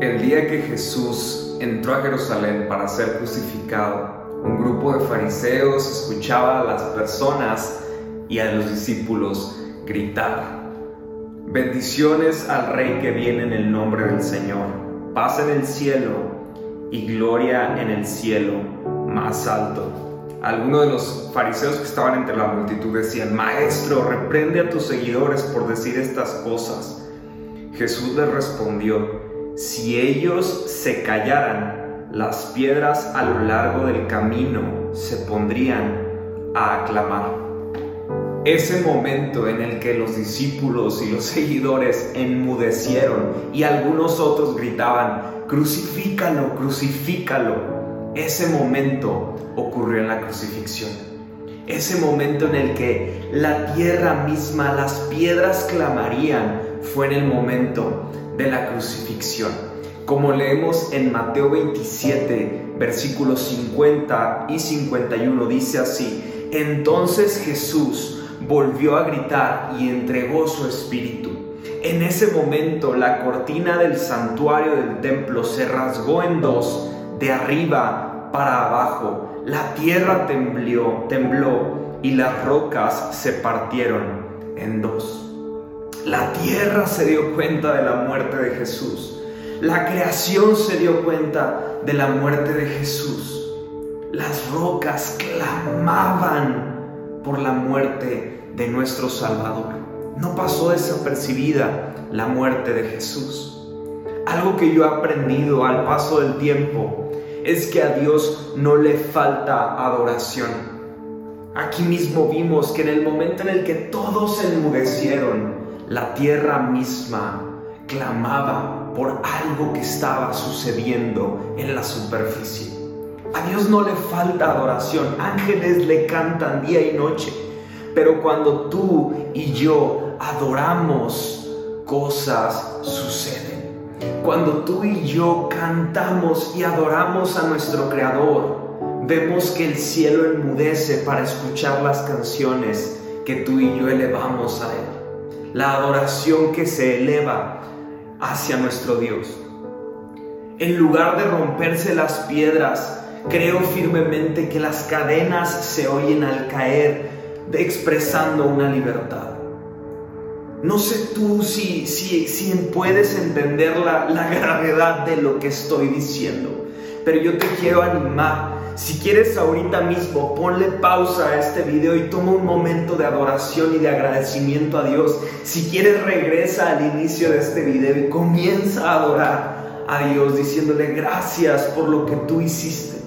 El día que Jesús entró a Jerusalén para ser crucificado, un grupo de fariseos escuchaba a las personas y a los discípulos gritar, bendiciones al Rey que viene en el nombre del Señor, paz en el cielo y gloria en el cielo más alto. Algunos de los fariseos que estaban entre la multitud decían, Maestro, reprende a tus seguidores por decir estas cosas. Jesús les respondió, si ellos se callaran, las piedras a lo largo del camino se pondrían a aclamar. Ese momento en el que los discípulos y los seguidores enmudecieron y algunos otros gritaban, crucifícalo, crucifícalo. Ese momento ocurrió en la crucifixión. Ese momento en el que la tierra misma, las piedras clamarían, fue en el momento de la crucifixión. Como leemos en Mateo 27, versículos 50 y 51, dice así, entonces Jesús volvió a gritar y entregó su espíritu. En ese momento la cortina del santuario del templo se rasgó en dos, de arriba para abajo. La tierra tembló, tembló y las rocas se partieron en dos. La tierra se dio cuenta de la muerte de Jesús. La creación se dio cuenta de la muerte de Jesús. Las rocas clamaban por la muerte de nuestro Salvador. No pasó desapercibida la muerte de Jesús. Algo que yo he aprendido al paso del tiempo es que a Dios no le falta adoración. Aquí mismo vimos que en el momento en el que todos se enmudecieron, la tierra misma clamaba por algo que estaba sucediendo en la superficie. A Dios no le falta adoración, ángeles le cantan día y noche, pero cuando tú y yo adoramos, cosas suceden. Cuando tú y yo cantamos y adoramos a nuestro Creador, vemos que el cielo enmudece para escuchar las canciones que tú y yo elevamos a Él la adoración que se eleva hacia nuestro Dios. En lugar de romperse las piedras, creo firmemente que las cadenas se oyen al caer, expresando una libertad. No sé tú si, si, si puedes entender la, la gravedad de lo que estoy diciendo, pero yo te quiero animar si quieres ahorita mismo, ponle pausa a este video y toma un momento de adoración y de agradecimiento a Dios. Si quieres, regresa al inicio de este video y comienza a adorar a Dios diciéndole gracias por lo que tú hiciste,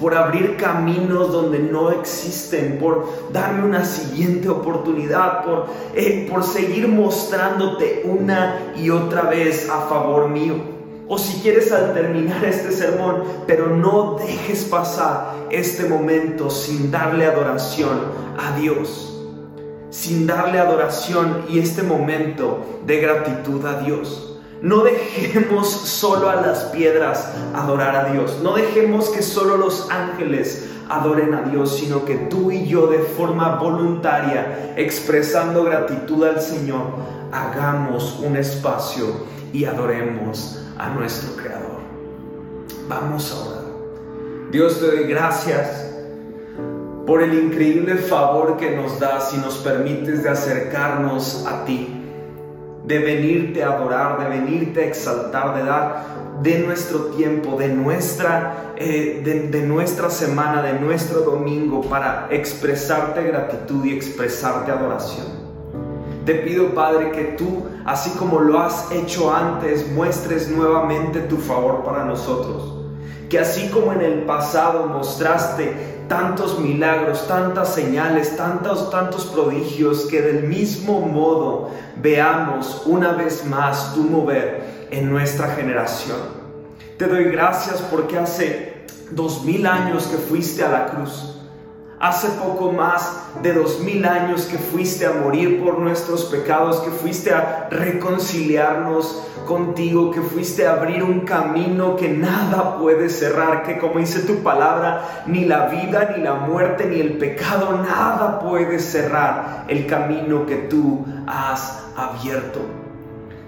por abrir caminos donde no existen, por darme una siguiente oportunidad, por, eh, por seguir mostrándote una y otra vez a favor mío. O si quieres al terminar este sermón, pero no dejes pasar este momento sin darle adoración a Dios. Sin darle adoración y este momento de gratitud a Dios. No dejemos solo a las piedras adorar a Dios. No dejemos que solo los ángeles adoren a Dios, sino que tú y yo de forma voluntaria, expresando gratitud al Señor, hagamos un espacio y adoremos a nuestro Creador. Vamos a orar. Dios te doy gracias por el increíble favor que nos das y nos permites de acercarnos a ti, de venirte a adorar, de venirte a exaltar, de dar de nuestro tiempo, de nuestra, eh, de nuestra semana, de nuestro domingo para expresarte gratitud y expresarte adoración. Te pido, Padre, que tú, así como lo has hecho antes, muestres nuevamente tu favor para nosotros. Que así como en el pasado mostraste tantos milagros, tantas señales, tantos, tantos prodigios, que del mismo modo veamos una vez más tu mover en nuestra generación. Te doy gracias porque hace dos mil años que fuiste a la cruz hace poco más de dos mil años que fuiste a morir por nuestros pecados, que fuiste a reconciliarnos contigo, que fuiste a abrir un camino que nada puede cerrar, que como dice tu palabra, ni la vida, ni la muerte, ni el pecado, nada puede cerrar el camino que tú has abierto.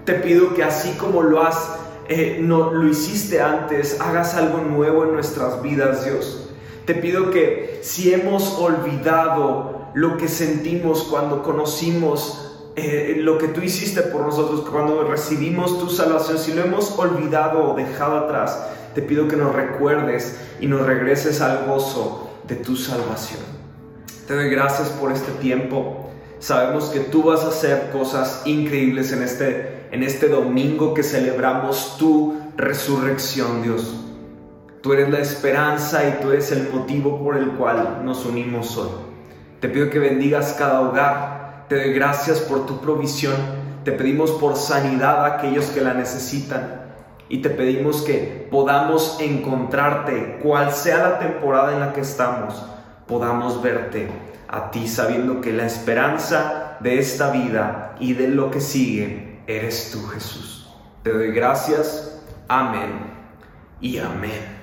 Te pido que así como lo has eh, no lo hiciste antes, hagas algo nuevo en nuestras vidas, Dios. Te pido que si hemos olvidado lo que sentimos cuando conocimos eh, lo que tú hiciste por nosotros, cuando recibimos tu salvación, si lo hemos olvidado o dejado atrás, te pido que nos recuerdes y nos regreses al gozo de tu salvación. Te doy gracias por este tiempo. Sabemos que tú vas a hacer cosas increíbles en este, en este domingo que celebramos tu resurrección, Dios. Tú eres la esperanza y tú eres el motivo por el cual nos unimos hoy. Te pido que bendigas cada hogar. Te doy gracias por tu provisión. Te pedimos por sanidad a aquellos que la necesitan y te pedimos que podamos encontrarte, cual sea la temporada en la que estamos, podamos verte a ti sabiendo que la esperanza de esta vida y de lo que sigue eres tú Jesús. Te doy gracias, amén y amén.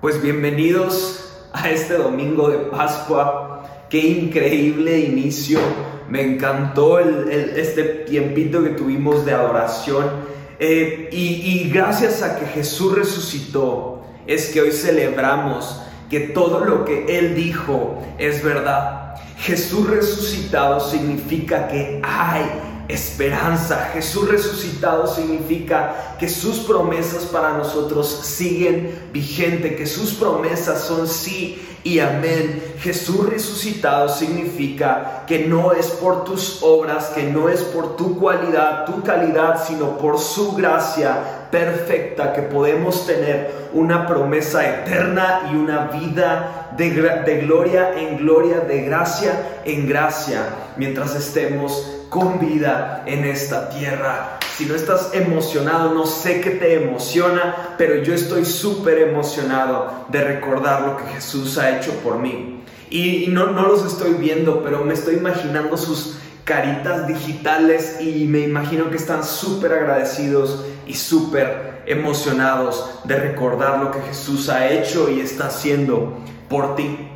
Pues bienvenidos a este domingo de Pascua, qué increíble inicio, me encantó este tiempito que tuvimos de adoración eh, y, gracias a que Jesús resucitó, es que hoy celebramos que todo lo que Él dijo es verdad. Jesús resucitado significa que hay esperanza. Jesús resucitado significa que sus promesas para nosotros siguen vigente, que sus promesas son sí y amén. Jesús resucitado significa que no es por tus obras, que no es por tu cualidad, tu calidad, sino por su gracia perfecta que podemos tener una promesa eterna y una vida de, de gloria en gloria, de gracia en gracia, mientras estemos con vida en esta tierra. Si no estás emocionado, no sé qué te emociona, pero yo estoy súper emocionado de recordar lo que Jesús ha hecho por mí. Y, no, los estoy viendo, pero me estoy imaginando sus caritas digitales y me imagino que están súper agradecidos y súper emocionados de recordar lo que Jesús ha hecho y está haciendo por ti.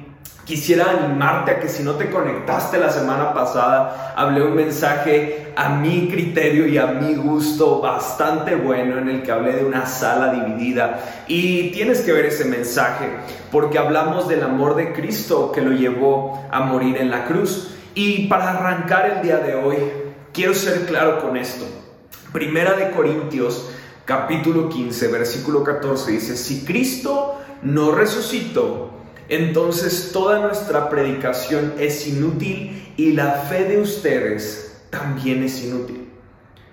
Quisiera animarte a que si no te conectaste la semana pasada, hablé un mensaje a mi criterio y a mi gusto bastante bueno en el que hablé de una sala dividida. Y tienes que ver ese mensaje porque hablamos del amor de Cristo que lo llevó a morir en la cruz. Y para arrancar el día de hoy, quiero ser claro con esto. Primera de Corintios, capítulo 15, versículo 14 dice, si Cristo no resucitó, entonces toda nuestra predicación es inútil y la fe de ustedes también es inútil.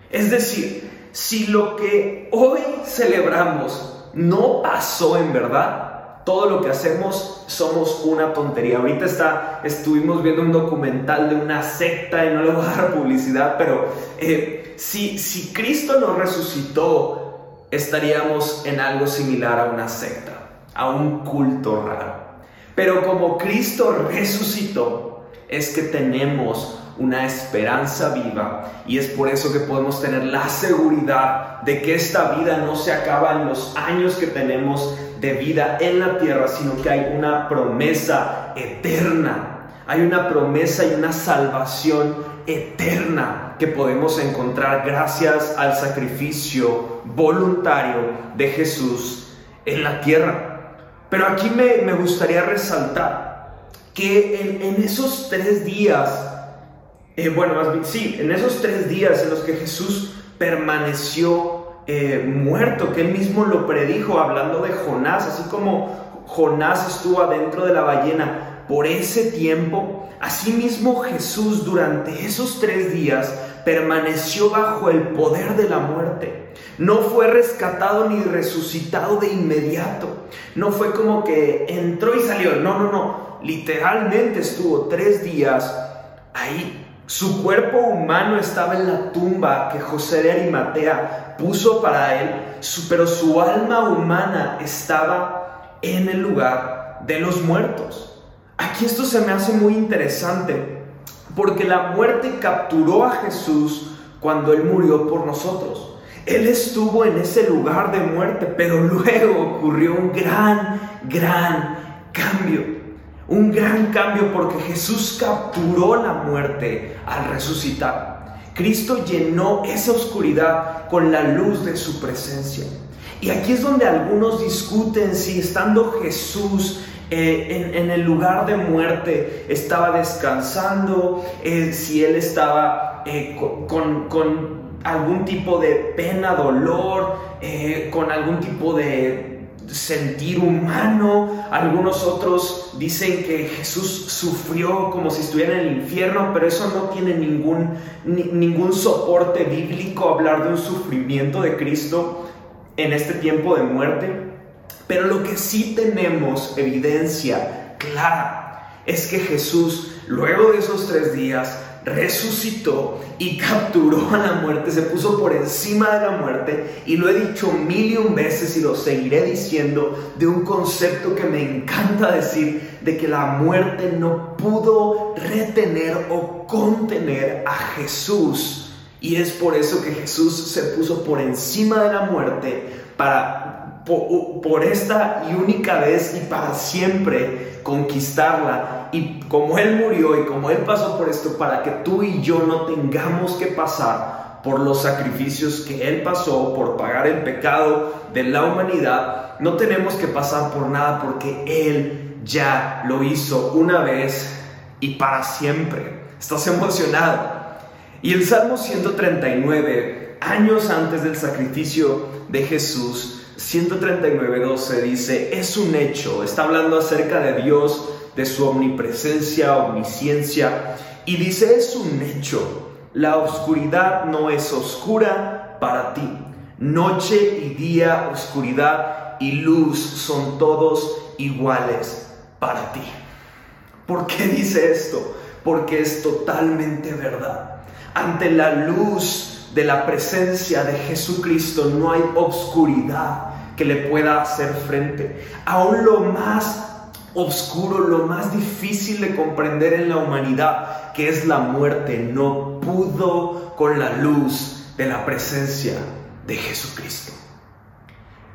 Es decir, si lo que hoy celebramos no pasó en verdad, todo lo que hacemos somos una tontería. Ahorita está, estuvimos viendo un documental de una secta y no le voy a dar publicidad, pero eh, si, si Cristo nos resucitó, estaríamos en algo similar a una secta, a un culto raro. Pero como Cristo resucitó, es que tenemos una esperanza viva y es por eso que podemos tener la seguridad de que esta vida no se acaba en los años que tenemos de vida en la tierra, sino que hay una promesa eterna. Hay una promesa y una salvación eterna que podemos encontrar gracias al sacrificio voluntario de Jesús en la tierra. Pero aquí me, gustaría resaltar que en, esos tres días, eh, bueno, más sí, en esos tres días en los que Jesús permaneció eh, muerto, que él mismo lo predijo hablando de Jonás, así como Jonás estuvo adentro de la ballena por ese tiempo, asimismo Jesús durante esos tres días permaneció bajo el poder de la muerte. No fue rescatado ni resucitado de inmediato. No fue como que entró y salió. No, no, no. Literalmente estuvo tres días ahí. Su cuerpo humano estaba en la tumba que José de Arimatea puso para él, pero su alma humana estaba en el lugar de los muertos. Aquí esto se me hace muy interesante porque la muerte capturó a Jesús cuando Él murió por nosotros. Él estuvo en ese lugar de muerte, pero luego ocurrió un gran, gran cambio. Un gran cambio porque Jesús capturó la muerte al resucitar. Cristo llenó esa oscuridad con la luz de su presencia. Y aquí es donde algunos discuten si estando Jesús eh, en, el lugar de muerte estaba descansando, eh, si él estaba eh, con, con, algún tipo de pena, dolor, con algún tipo de sentir humano. Algunos otros dicen que Jesús sufrió como si estuviera en el infierno, pero eso no tiene ningún, ningún soporte bíblico hablar de un sufrimiento de Cristo en este tiempo de muerte. Pero lo que sí tenemos evidencia clara es que Jesús, luego de esos tres días, resucitó y capturó a la muerte, se puso por encima de la muerte y lo he dicho mil y un veces y lo seguiré diciendo de un concepto que me encanta decir, de que la muerte no pudo retener o contener a Jesús. Y es por eso que Jesús se puso por encima de la muerte para por, esta y única vez y para siempre conquistarla. Y como Él murió y como Él pasó por esto, para que tú y yo no tengamos que pasar por los sacrificios que Él pasó, por pagar el pecado de la humanidad, no tenemos que pasar por nada porque Él ya lo hizo una vez y para siempre. ¿Estás emocionado? Y el Salmo 139, años antes del sacrificio de Jesús, 139.12 dice, es un hecho, está hablando acerca de Dios, de su omnipresencia, omnisciencia, y dice, es un hecho, la oscuridad no es oscura para ti, noche y día, oscuridad y luz son todos iguales para ti. ¿Por qué dice esto? Porque es totalmente verdad. Ante la luz de la presencia de Jesucristo no hay obscuridad que le pueda hacer frente. Aún lo más oscuro, lo más difícil de comprender en la humanidad, que es la muerte, no pudo con la luz de la presencia de Jesucristo.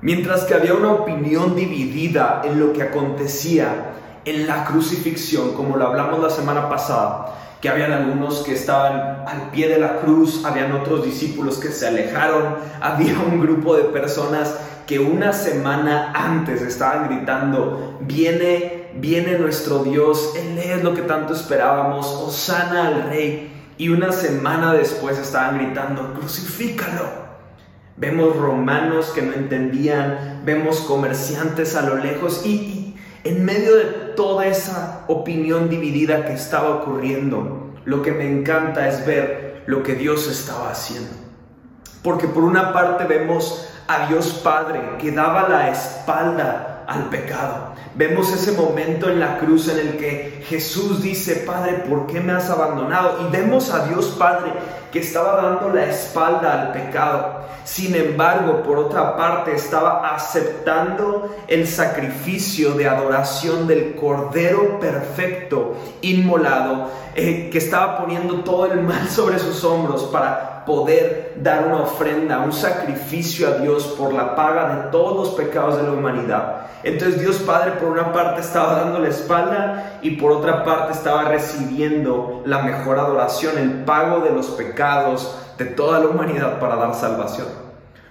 Mientras que había una opinión dividida en lo que acontecía en la crucifixión, como lo hablamos la semana pasada, que habían algunos que estaban al pie de la cruz, habían otros discípulos que se alejaron, había un grupo de personas que una semana antes estaban gritando, viene, viene nuestro Dios, Él es lo que tanto esperábamos, Osana al Rey, y una semana después estaban gritando, crucifícalo. Vemos romanos que no entendían, vemos comerciantes a lo lejos y en medio de toda esa opinión dividida que estaba ocurriendo, lo que me encanta es ver lo que Dios estaba haciendo. Porque por una parte vemos a Dios Padre que daba la espalda al pecado. Vemos ese momento en la cruz en el que Jesús dice, Padre, ¿por qué me has abandonado? Y vemos a Dios Padre que estaba dando la espalda al pecado. Sin embargo, por otra parte, estaba aceptando el sacrificio de adoración del Cordero perfecto, inmolado, eh, que estaba poniendo todo el mal sobre sus hombros para poder dar una ofrenda, un sacrificio a Dios por la paga de todos los pecados de la humanidad. Entonces Dios Padre por una parte estaba dando la espalda y por otra parte estaba recibiendo la mejor adoración, el pago de los pecados de toda la humanidad para dar salvación.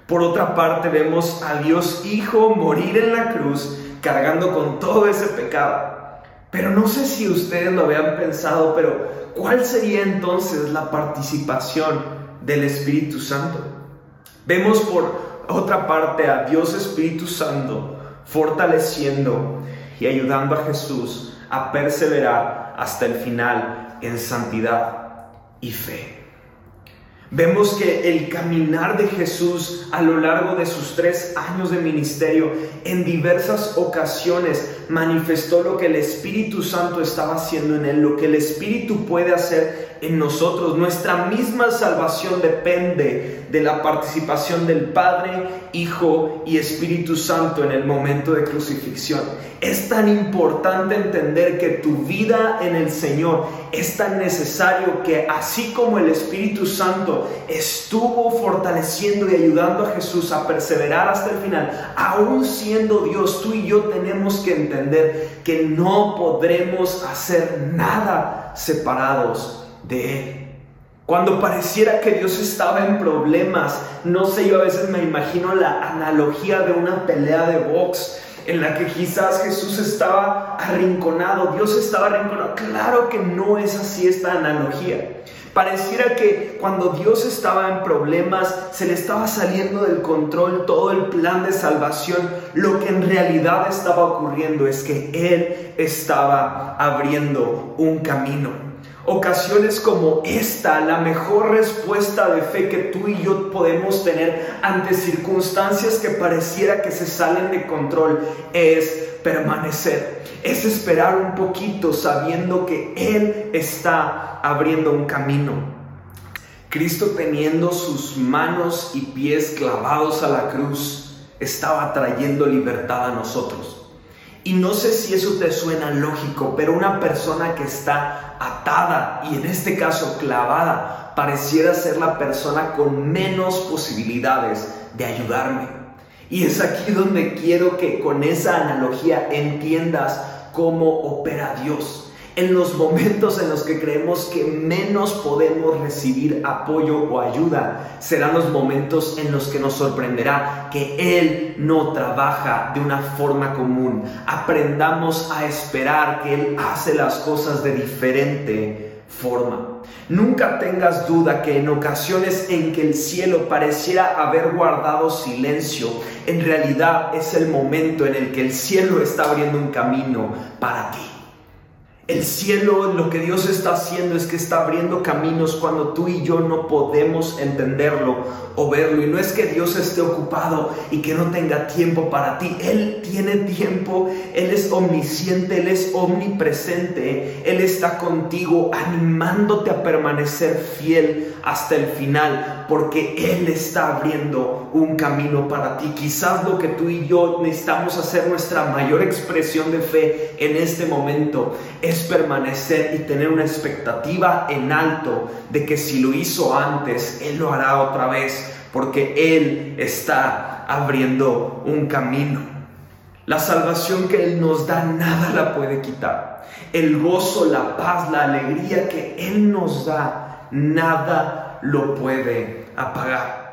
Por otra parte vemos a Dios Hijo morir en la cruz cargando con todo ese pecado. Pero no sé si ustedes lo habían pensado, pero ¿cuál sería entonces la participación del Espíritu Santo? Vemos por otra parte a Dios Espíritu Santo fortaleciendo y ayudando a Jesús a perseverar hasta el final en santidad y fe. Vemos que el caminar de Jesús a lo largo de sus tres años de ministerio en diversas ocasiones manifestó lo que el Espíritu Santo estaba haciendo en él, lo que el Espíritu puede hacer en nosotros. Nuestra misma salvación depende de la participación del Padre, Hijo y Espíritu Santo en el momento de crucifixión. Es tan importante entender que tu vida en el Señor es tan necesario que así como el Espíritu Santo estuvo fortaleciendo y ayudando a Jesús a perseverar hasta el final, aún siendo Dios, tú y yo tenemos que que no podremos hacer nada separados de Él. Cuando pareciera que Dios estaba en problemas, no sé, yo a veces me imagino la analogía de una pelea de box en la que quizás Jesús estaba arrinconado, Dios estaba arrinconado. Claro que no es así esta analogía. Pareciera que cuando Dios estaba en problemas, se le estaba saliendo del control todo el plan de salvación. Lo que en realidad estaba ocurriendo es que Él estaba abriendo un camino. Ocasiones como esta, la mejor respuesta de fe que tú y yo podemos tener ante circunstancias que pareciera que se salen de control es permanecer, es esperar un poquito sabiendo que Él está abriendo un camino. Cristo teniendo sus manos y pies clavados a la cruz, estaba trayendo libertad a nosotros. Y no sé si eso te suena lógico, pero una persona que está atada y en este caso clavada pareciera ser la persona con menos posibilidades de ayudarme. Y es aquí donde quiero que con esa analogía entiendas cómo opera Dios en los momentos en los que creemos que menos podemos recibir apoyo o ayuda, serán los momentos en los que nos sorprenderá que Él no trabaja de una forma común. Aprendamos a esperar que Él hace las cosas de diferente forma. Nunca tengas duda que en ocasiones en que el cielo pareciera haber guardado silencio, en realidad es el momento en el que el cielo está abriendo un camino para ti. El cielo, lo que Dios está haciendo es que está abriendo caminos cuando tú y yo no podemos entenderlo o verlo. Y no es que Dios esté ocupado y que no tenga tiempo para ti. Él tiene tiempo, Él es omnisciente, Él es omnipresente. Él está contigo animándote a permanecer fiel hasta el final porque Él está abriendo un camino para ti. Quizás lo que tú y yo necesitamos hacer nuestra mayor expresión de fe en este momento es permanecer y tener una expectativa en alto de que si lo hizo antes, Él lo hará otra vez, porque Él está abriendo un camino. La salvación que Él nos da, nada la puede quitar. El gozo, la paz, la alegría que Él nos da, nada lo puede apagar.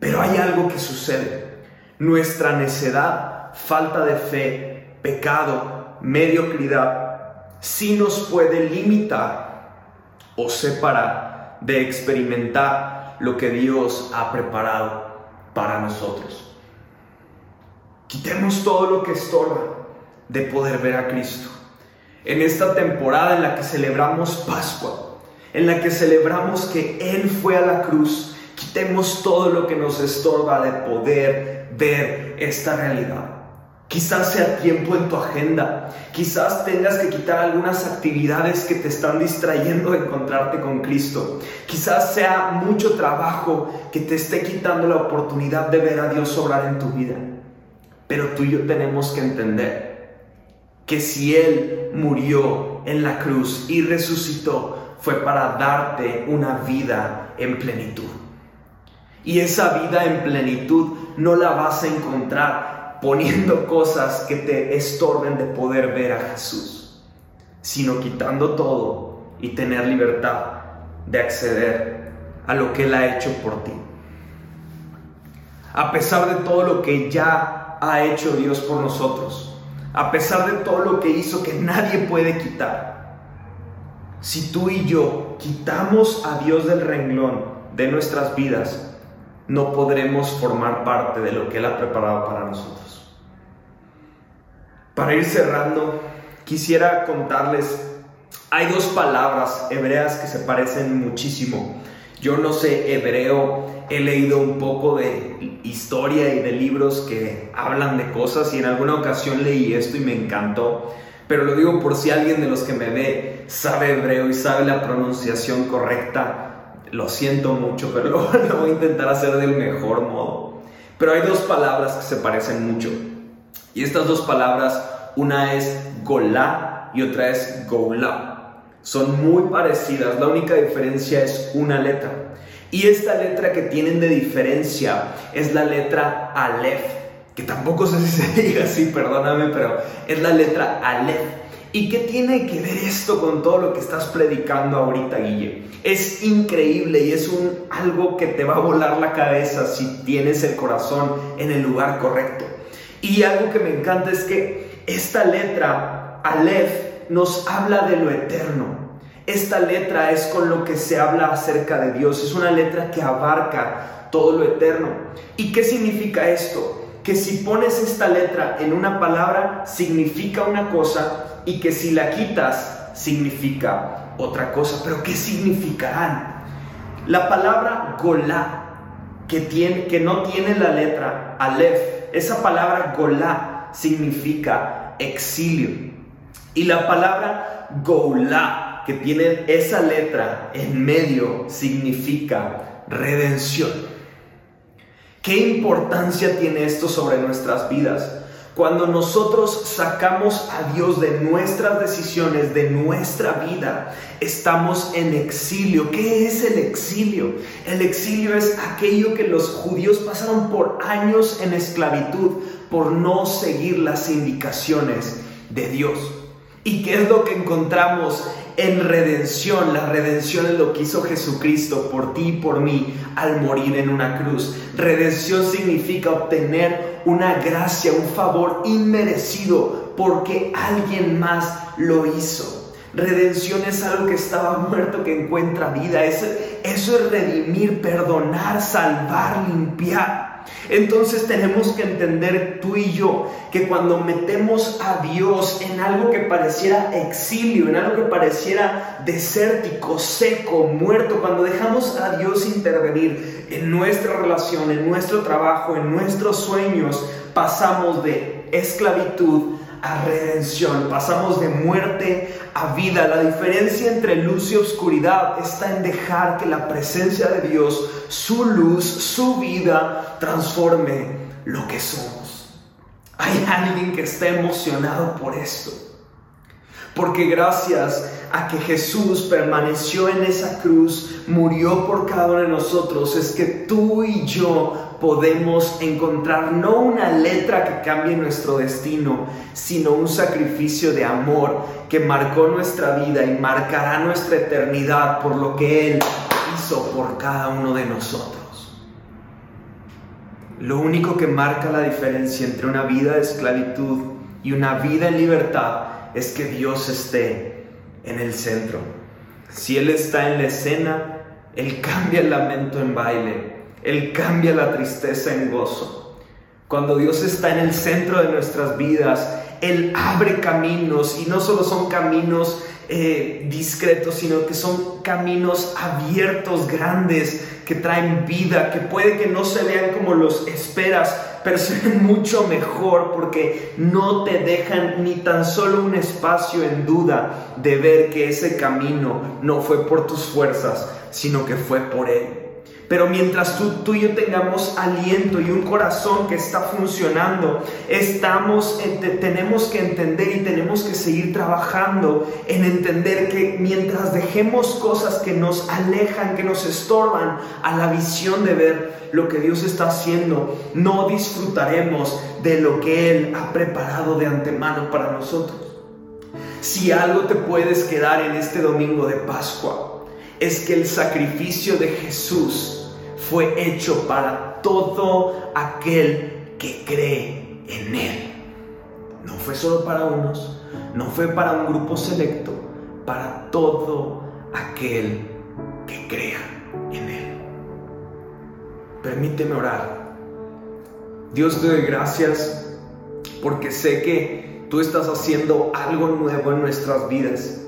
Pero hay algo que sucede. Nuestra necedad, falta de fe, pecado, mediocridad, sí nos puede limitar o separar de experimentar lo que Dios ha preparado para nosotros. Quitemos todo lo que estorba de poder ver a Cristo. En esta temporada en la que celebramos Pascua, en la que celebramos que Él fue a la cruz, quitemos todo lo que nos estorba de poder ver esta realidad. Quizás sea tiempo en tu agenda. Quizás tengas que quitar algunas actividades que te están distrayendo de encontrarte con Cristo. Quizás sea mucho trabajo que te esté quitando la oportunidad de ver a Dios obrar en tu vida. Pero tú y yo tenemos que entender que si Él murió en la cruz y resucitó, fue para darte una vida en plenitud. Y esa vida en plenitud no la vas a encontrar poniendo cosas que te estorben de poder ver a Jesús, sino quitando todo y tener libertad de acceder a lo que Él ha hecho por ti. A pesar de todo lo que ya ha hecho Dios por nosotros, a pesar de todo lo que hizo que nadie puede quitar, si tú y yo quitamos a Dios del renglón de nuestras vidas, no podremos formar parte de lo que Él ha preparado para nosotros. Para ir cerrando, quisiera contarles, hay dos palabras hebreas que se parecen muchísimo. Yo no sé hebreo, he leído un poco de historia y de libros que hablan de cosas y en alguna ocasión leí esto y me encantó. Pero lo digo por si alguien de los que me ve sabe hebreo y sabe la pronunciación correcta. Lo siento mucho, pero lo, voy a intentar hacer del mejor modo. Pero hay dos palabras que se parecen mucho. Y estas dos palabras, una es Golá y otra es Goulá. Son muy parecidas, la única diferencia es una letra. Y esta letra que tienen de diferencia es la letra Aleph, que tampoco sé si se diga así, perdóname, pero es la letra Aleph. ¿Y qué tiene que ver esto con todo lo que estás predicando ahorita, Guille? Es increíble y es un, algo que te va a volar la cabeza si tienes el corazón en el lugar correcto. Y algo que me encanta es que esta letra, Aleph, nos habla de lo eterno. Esta letra es con lo que se habla acerca de Dios. Es una letra que abarca todo lo eterno. ¿Y qué significa esto? Que si pones esta letra en una palabra, significa una cosa y que si la quitas significa otra cosa. Pero ¿qué significarán? La palabra golá, que, tiene, que no tiene la letra alef, esa palabra golá significa exilio. Y la palabra golá, que tiene esa letra en medio, significa redención. ¿Qué importancia tiene esto sobre nuestras vidas? Cuando nosotros sacamos a Dios de nuestras decisiones, de nuestra vida, estamos en exilio. ¿Qué es el exilio? El exilio es aquello que los judíos pasaron por años en esclavitud por no seguir las indicaciones de Dios. ¿Y qué es lo que encontramos en redención? La redención es lo que hizo Jesucristo por ti y por mí al morir en una cruz. Redención significa obtener una gracia, un favor inmerecido porque alguien más lo hizo. Redención es algo que estaba muerto que encuentra vida. Eso, eso es redimir, perdonar, salvar, limpiar. Entonces tenemos que entender tú y yo que cuando metemos a Dios en algo que pareciera exilio, en algo que pareciera desértico, seco, muerto, cuando dejamos a Dios intervenir en nuestra relación, en nuestro trabajo, en nuestros sueños, pasamos de esclavitud a redención, pasamos de muerte a vida. La diferencia entre luz y oscuridad está en dejar que la presencia de Dios, su luz, su vida, transforme lo que somos. Hay alguien que está emocionado por esto. Porque gracias a que Jesús permaneció en esa cruz, murió por cada uno de nosotros, es que tú y yo podemos encontrar no una letra que cambie nuestro destino, sino un sacrificio de amor que marcó nuestra vida y marcará nuestra eternidad por lo que Él hizo por cada uno de nosotros. Lo único que marca la diferencia entre una vida de esclavitud y una vida en libertad es que Dios esté en el centro. Si Él está en la escena, Él cambia el lamento en baile él cambia la tristeza en gozo. Cuando Dios está en el centro de nuestras vidas, Él abre caminos y no solo son caminos eh, discretos, sino que son caminos abiertos, grandes, que traen vida, que puede que no se vean como los esperas, pero se ven mucho mejor porque no te dejan ni tan solo un espacio en duda de ver que ese camino no fue por tus fuerzas, sino que fue por Él. Pero mientras tú, tú, y yo tengamos aliento y un corazón que está funcionando, estamos, tenemos que entender y tenemos que seguir trabajando en entender que mientras dejemos cosas que nos alejan, que nos estorban a la visión de ver lo que Dios está haciendo, no disfrutaremos de lo que Él ha preparado de antemano para nosotros. Si algo te puedes quedar en este domingo de Pascua, es que el sacrificio de Jesús fue hecho para todo aquel que cree en Él. No fue solo para unos, no fue para un grupo selecto, para todo aquel que crea en Él. Permíteme orar. Dios te doy gracias porque sé que tú estás haciendo algo nuevo en nuestras vidas.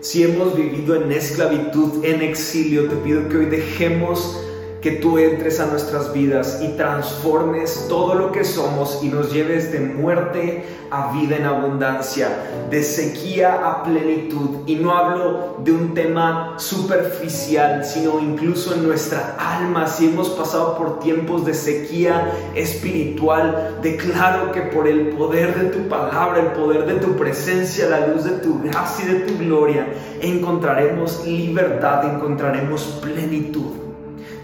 Si hemos vivido en esclavitud, en exilio, te pido que hoy dejemos que tú entres a nuestras vidas y transformes todo lo que somos y nos lleves de muerte a vida en abundancia, de sequía a plenitud. Y no hablo de un tema superficial, sino incluso en nuestra alma, si hemos pasado por tiempos de sequía espiritual, declaro que por el poder de tu palabra, el poder de tu presencia, la luz de tu gracia y de tu gloria, encontraremos libertad, encontraremos plenitud.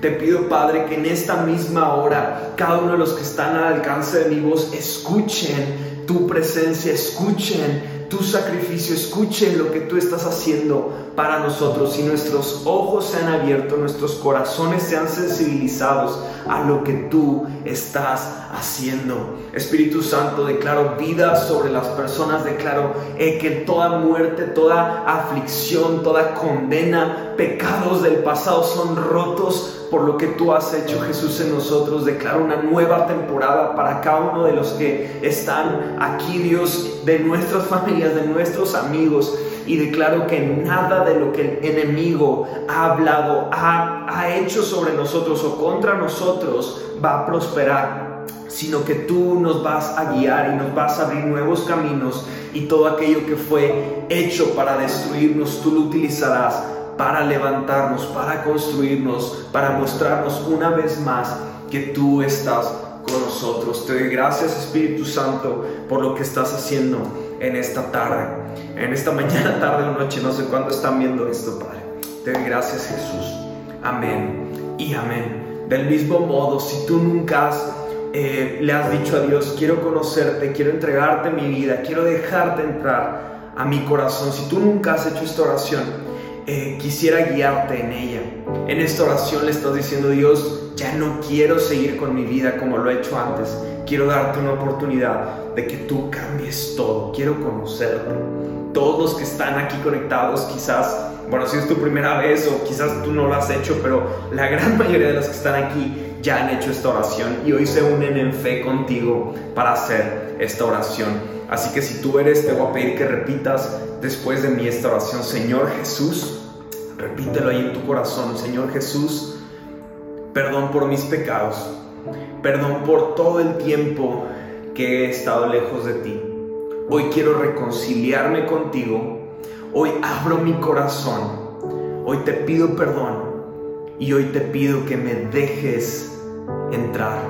Te pido, Padre, que en esta misma hora cada uno de los que están al alcance de mi voz escuchen tu presencia, escuchen tu sacrificio, escuchen lo que tú estás haciendo para nosotros y nuestros ojos sean abiertos, nuestros corazones sean sensibilizados a lo que tú estás haciendo. Espíritu Santo, declaro vida sobre las personas, declaro eh, que toda muerte, toda aflicción, toda condena, pecados del pasado son rotos por lo que tú has hecho Jesús en nosotros. Declaro una nueva temporada para cada uno de los que están aquí, Dios, de nuestras familias, de nuestros amigos. Y declaro que nada de lo que el enemigo ha hablado, ha, ha hecho sobre nosotros o contra nosotros va a prosperar sino que tú nos vas a guiar y nos vas a abrir nuevos caminos y todo aquello que fue hecho para destruirnos, tú lo utilizarás para levantarnos, para construirnos, para mostrarnos una vez más que tú estás con nosotros. Te doy gracias Espíritu Santo por lo que estás haciendo en esta tarde, en esta mañana, tarde o noche, no sé cuándo están viendo esto, Padre. Te doy gracias Jesús. Amén y amén. Del mismo modo, si tú nunca eh, le has dicho a Dios, quiero conocerte, quiero entregarte mi vida, quiero dejarte entrar a mi corazón, si tú nunca has hecho esta oración, eh, quisiera guiarte en ella. En esta oración le estás diciendo, Dios, ya no quiero seguir con mi vida como lo he hecho antes. Quiero darte una oportunidad de que tú cambies todo. Quiero conocerte. Todos los que están aquí conectados, quizás, si es tu primera vez o quizás tú no lo has hecho, pero la gran mayoría de los que están aquí ya han hecho esta oración y hoy se unen en fe contigo para hacer esta oración. Así que si tú eres, te voy a pedir que repitas después de mí esta oración. Señor Jesús, repítelo ahí en tu corazón. Señor Jesús, perdón por mis pecados. Perdón por todo el tiempo que he estado lejos de ti. Hoy quiero reconciliarme contigo. Hoy abro mi corazón. Hoy te pido perdón. Y hoy te pido que me dejes entrar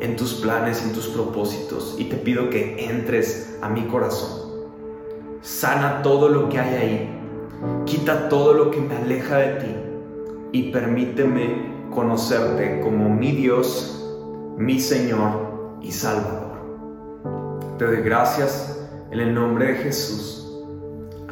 en tus planes, en tus propósitos y te pido que entres a mi corazón. Sana todo lo que hay ahí, quita todo lo que me aleja de ti y permíteme conocerte como mi Dios, mi Señor y Salvador. Te doy gracias en el nombre de Jesús.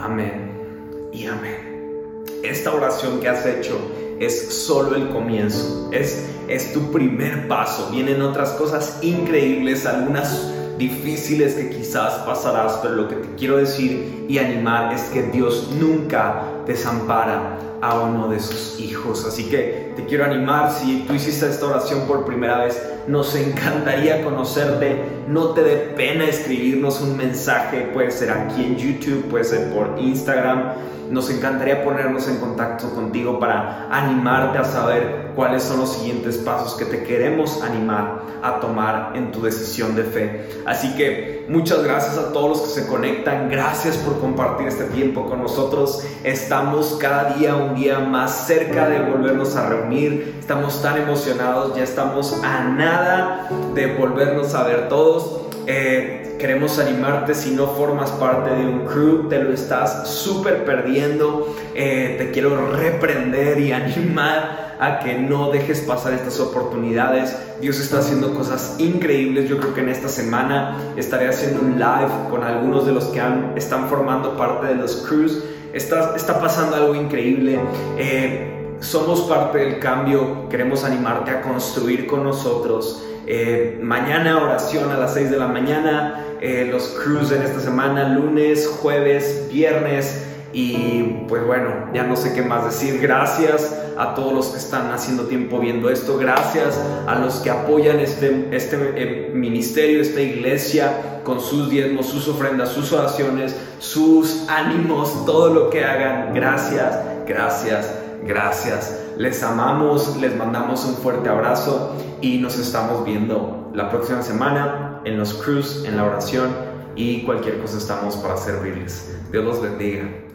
Amén y amén. Esta oración que has hecho es solo el comienzo, es, es tu primer paso. Vienen otras cosas increíbles, algunas difíciles que quizás pasarás, pero lo que te quiero decir y animar es que Dios nunca desampara a uno de sus hijos. Así que te quiero animar, si tú hiciste esta oración por primera vez, nos encantaría conocerte. No te dé pena escribirnos un mensaje, puede ser aquí en YouTube, puede ser por Instagram nos encantaría ponernos en contacto contigo para animarte a saber cuáles son los siguientes pasos que te queremos animar a tomar en tu decisión de fe. Así que muchas gracias a todos los que se conectan, gracias por compartir este tiempo con nosotros. Estamos cada día un día más cerca de volvernos a reunir, estamos tan emocionados, ya estamos a nada de volvernos a ver todos. Eh, queremos animarte si no formas parte de un crew, te lo estás súper perdiendo. Eh, te quiero reprender y animar a que no dejes pasar estas oportunidades. Dios está haciendo cosas increíbles. Yo creo que en esta semana estaré haciendo un live con algunos de los que están formando parte de los crews. Está, está pasando algo increíble. Eh, somos parte del cambio, queremos animarte a construir con nosotros. Eh, mañana oración a las 6 de la mañana, eh, los crews en esta semana, lunes, jueves, viernes. Y pues bueno, ya no sé qué más decir. Gracias a todos los que están haciendo tiempo viendo esto. Gracias a los que apoyan este, este eh, ministerio, esta iglesia, con sus diezmos, sus ofrendas, sus oraciones, sus ánimos, todo lo que hagan. Gracias, gracias, gracias. Les amamos, les mandamos un fuerte abrazo y nos estamos viendo la próxima semana en los crews, en la oración y cualquier cosa estamos para servirles. Dios los bendiga.